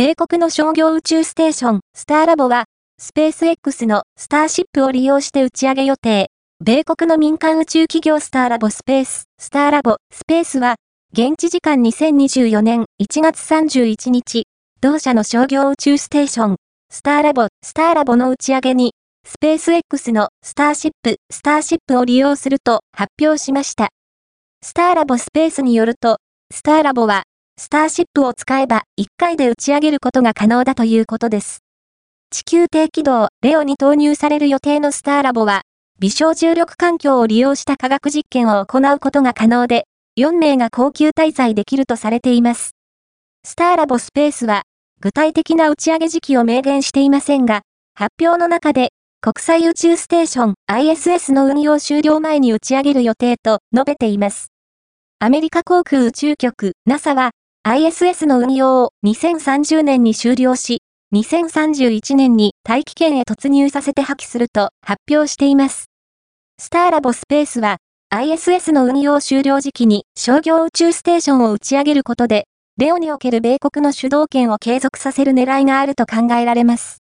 米国の商業宇宙ステーション、スターラボは、スペース X のスターシップを利用して打ち上げ予定。米国の民間宇宙企業スターラボスペース、スターラボスペースは、現地時間2024年1月31日、同社の商業宇宙ステーション、スターラボ、スターラボの打ち上げに、スペース X のスターシップ、スターシップを利用すると発表しました。スターラボスペースによると、スターラボは、スターシップを使えば1回で打ち上げることが可能だということです。地球低軌道、レオに投入される予定のスターラボは、微小重力環境を利用した科学実験を行うことが可能で、4名が高級滞在できるとされています。スターラボスペースは、具体的な打ち上げ時期を明言していませんが、発表の中で、国際宇宙ステーション ISS の運用終了前に打ち上げる予定と述べています。アメリカ航空宇宙局 NASA は ISS の運用を2030年に終了し、2031年に大気圏へ突入させて破棄すると発表しています。スターラボスペースは ISS の運用終了時期に商業宇宙ステーションを打ち上げることで、レオにおける米国の主導権を継続させる狙いがあると考えられます。